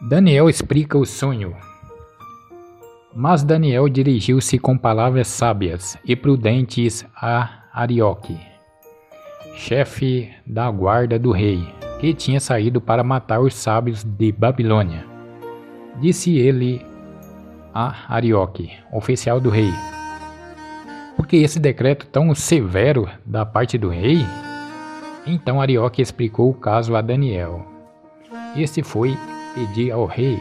Daniel explica o sonho. Mas Daniel dirigiu-se com palavras sábias e prudentes a Arioque, chefe da guarda do rei, que tinha saído para matar os sábios de Babilônia. Disse ele a Arioque, oficial do rei: Por que esse decreto tão severo da parte do rei? Então Arioque explicou o caso a Daniel. Este foi pedir ao rei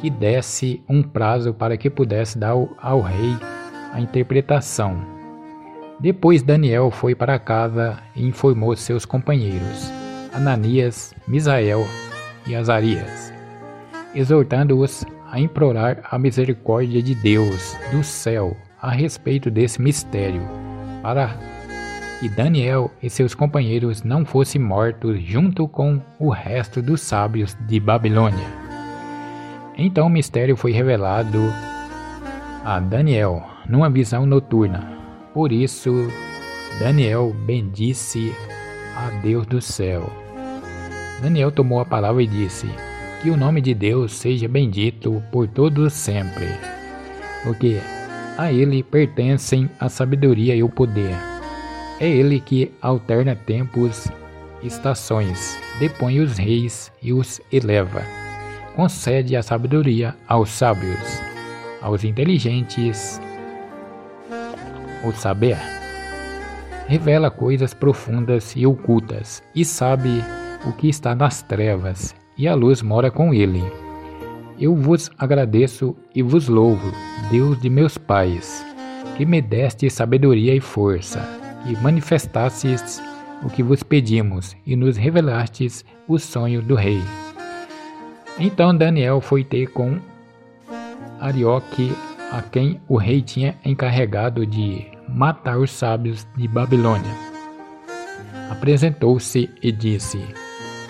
que desse um prazo para que pudesse dar ao rei a interpretação. Depois Daniel foi para casa e informou seus companheiros, Ananias, Misael e Azarias, exortando-os a implorar a misericórdia de Deus do céu a respeito desse mistério, para que Daniel e seus companheiros não fossem mortos junto com o resto dos sábios de Babilônia. Então o mistério foi revelado a Daniel numa visão noturna. Por isso, Daniel bendisse a Deus do céu. Daniel tomou a palavra e disse: Que o nome de Deus seja bendito por todos sempre, porque a ele pertencem a sabedoria e o poder é ele que alterna tempos, estações, depõe os reis e os eleva. Concede a sabedoria aos sábios, aos inteligentes o saber. Revela coisas profundas e ocultas, e sabe o que está nas trevas, e a luz mora com ele. Eu vos agradeço e vos louvo, Deus de meus pais, que me deste sabedoria e força e manifestastes o que vos pedimos e nos revelastes o sonho do rei. Então Daniel foi ter com Arioque, a quem o rei tinha encarregado de matar os sábios de Babilônia. Apresentou-se e disse: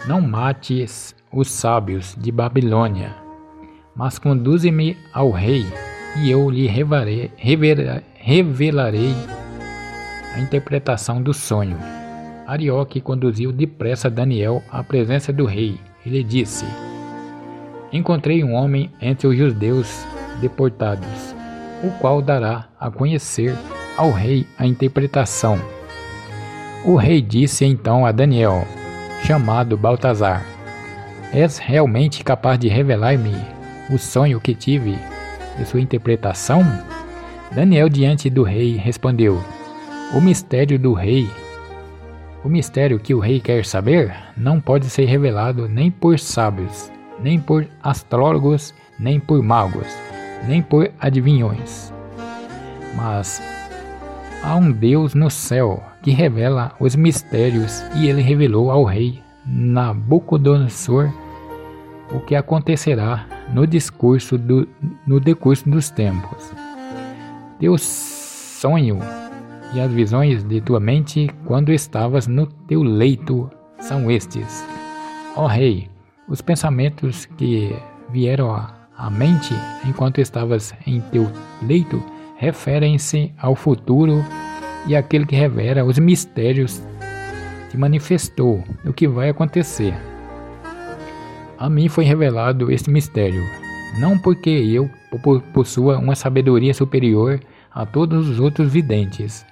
Não mates os sábios de Babilônia, mas conduze-me ao rei, e eu lhe revelarei, revelarei a interpretação do sonho. Arioque conduziu depressa Daniel à presença do rei e lhe disse: Encontrei um homem entre os judeus deportados, o qual dará a conhecer ao rei a interpretação. O rei disse então a Daniel, chamado Baltazar: És realmente capaz de revelar-me o sonho que tive e sua interpretação? Daniel, diante do rei, respondeu: o mistério do rei, o mistério que o rei quer saber, não pode ser revelado nem por sábios, nem por astrólogos, nem por magos, nem por adivinhões. Mas há um Deus no céu que revela os mistérios e ele revelou ao rei Nabucodonosor o que acontecerá no discurso do, no decurso dos tempos. Teu sonho e as visões de tua mente quando estavas no teu leito são estes. Ó Rei, os pensamentos que vieram à mente enquanto estavas em teu leito referem-se ao futuro e aquele que revela os mistérios te manifestou o que vai acontecer. A mim foi revelado este mistério, não porque eu possua uma sabedoria superior a todos os outros videntes,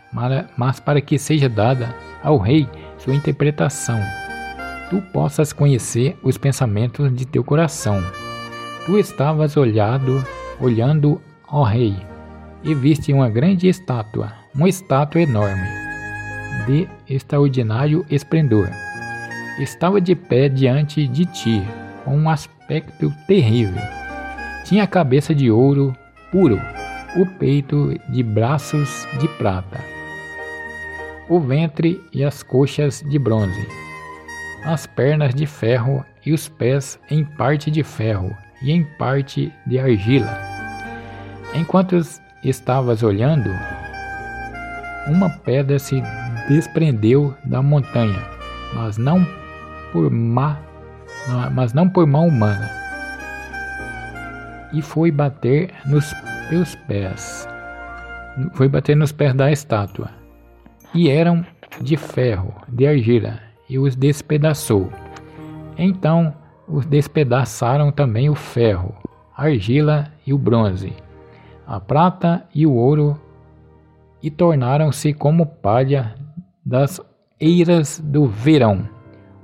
mas para que seja dada ao rei sua interpretação. Tu possas conhecer os pensamentos de teu coração. Tu estavas olhado, olhando ao rei, e viste uma grande estátua, uma estátua enorme, de extraordinário esplendor. Estava de pé diante de ti, com um aspecto terrível. Tinha a cabeça de ouro puro, o peito de braços de prata o ventre e as coxas de bronze, as pernas de ferro e os pés em parte de ferro e em parte de argila. Enquanto estavas olhando, uma pedra se desprendeu da montanha, mas não por má, mas não por mão humana, e foi bater nos teus pés. Foi bater nos pés da estátua e eram de ferro, de argila, e os despedaçou. Então os despedaçaram também o ferro, a argila e o bronze, a prata e o ouro, e tornaram-se como palha das eiras do verão.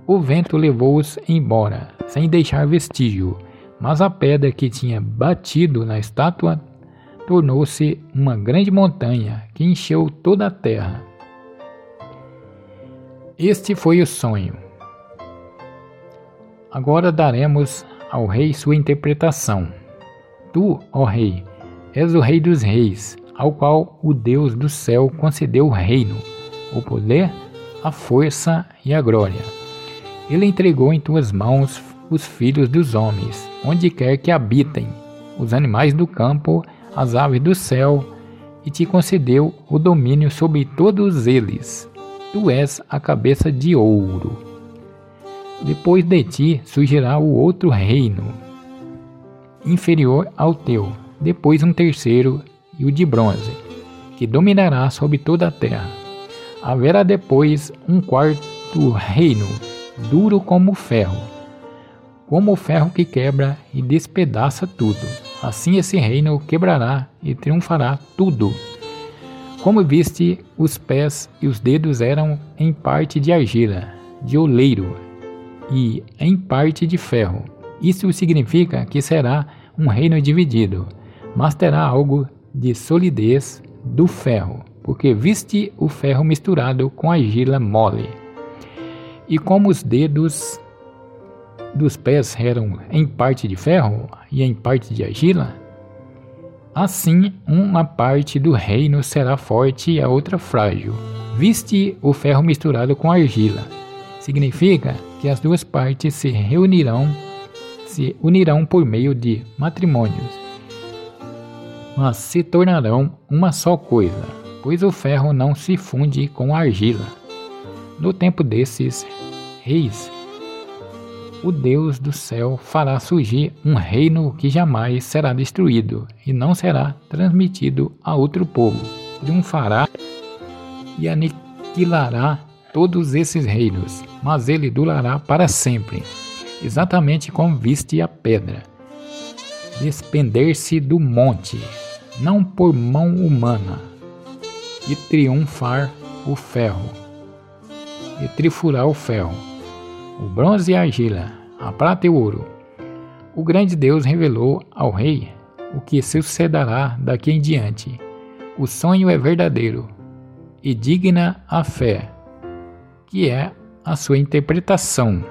O vento levou-os embora, sem deixar vestígio, mas a pedra que tinha batido na estátua tornou-se uma grande montanha que encheu toda a terra. Este foi o sonho. Agora daremos ao rei sua interpretação. Tu, ó rei, és o rei dos reis, ao qual o Deus do céu concedeu o reino, o poder, a força e a glória. Ele entregou em tuas mãos os filhos dos homens, onde quer que habitem, os animais do campo, as aves do céu, e te concedeu o domínio sobre todos eles. Tu és a cabeça de ouro. Depois de ti surgirá o outro reino, inferior ao teu, depois um terceiro e o de bronze, que dominará sobre toda a terra. Haverá depois um quarto reino, duro como ferro, como o ferro que quebra e despedaça tudo. Assim esse reino quebrará e triunfará tudo. Como viste, os pés e os dedos eram em parte de argila, de oleiro, e em parte de ferro. Isso significa que será um reino dividido, mas terá algo de solidez do ferro, porque viste o ferro misturado com argila mole. E como os dedos dos pés eram em parte de ferro e em parte de argila, assim uma parte do reino será forte e a outra frágil. Viste o ferro misturado com argila. Significa que as duas partes se reunirão, se unirão por meio de matrimônios, mas se tornarão uma só coisa, pois o ferro não se funde com a argila. No tempo desses reis, o Deus do céu fará surgir um reino que jamais será destruído e não será transmitido a outro povo. Triunfará e aniquilará todos esses reinos, mas ele durará para sempre, exatamente como viste a pedra. Despender-se do monte, não por mão humana, e triunfar o ferro, e trifurar o ferro, o bronze e a argila, a prata e o ouro. O grande Deus revelou ao rei o que sucederá daqui em diante. O sonho é verdadeiro e digna a fé que é a sua interpretação.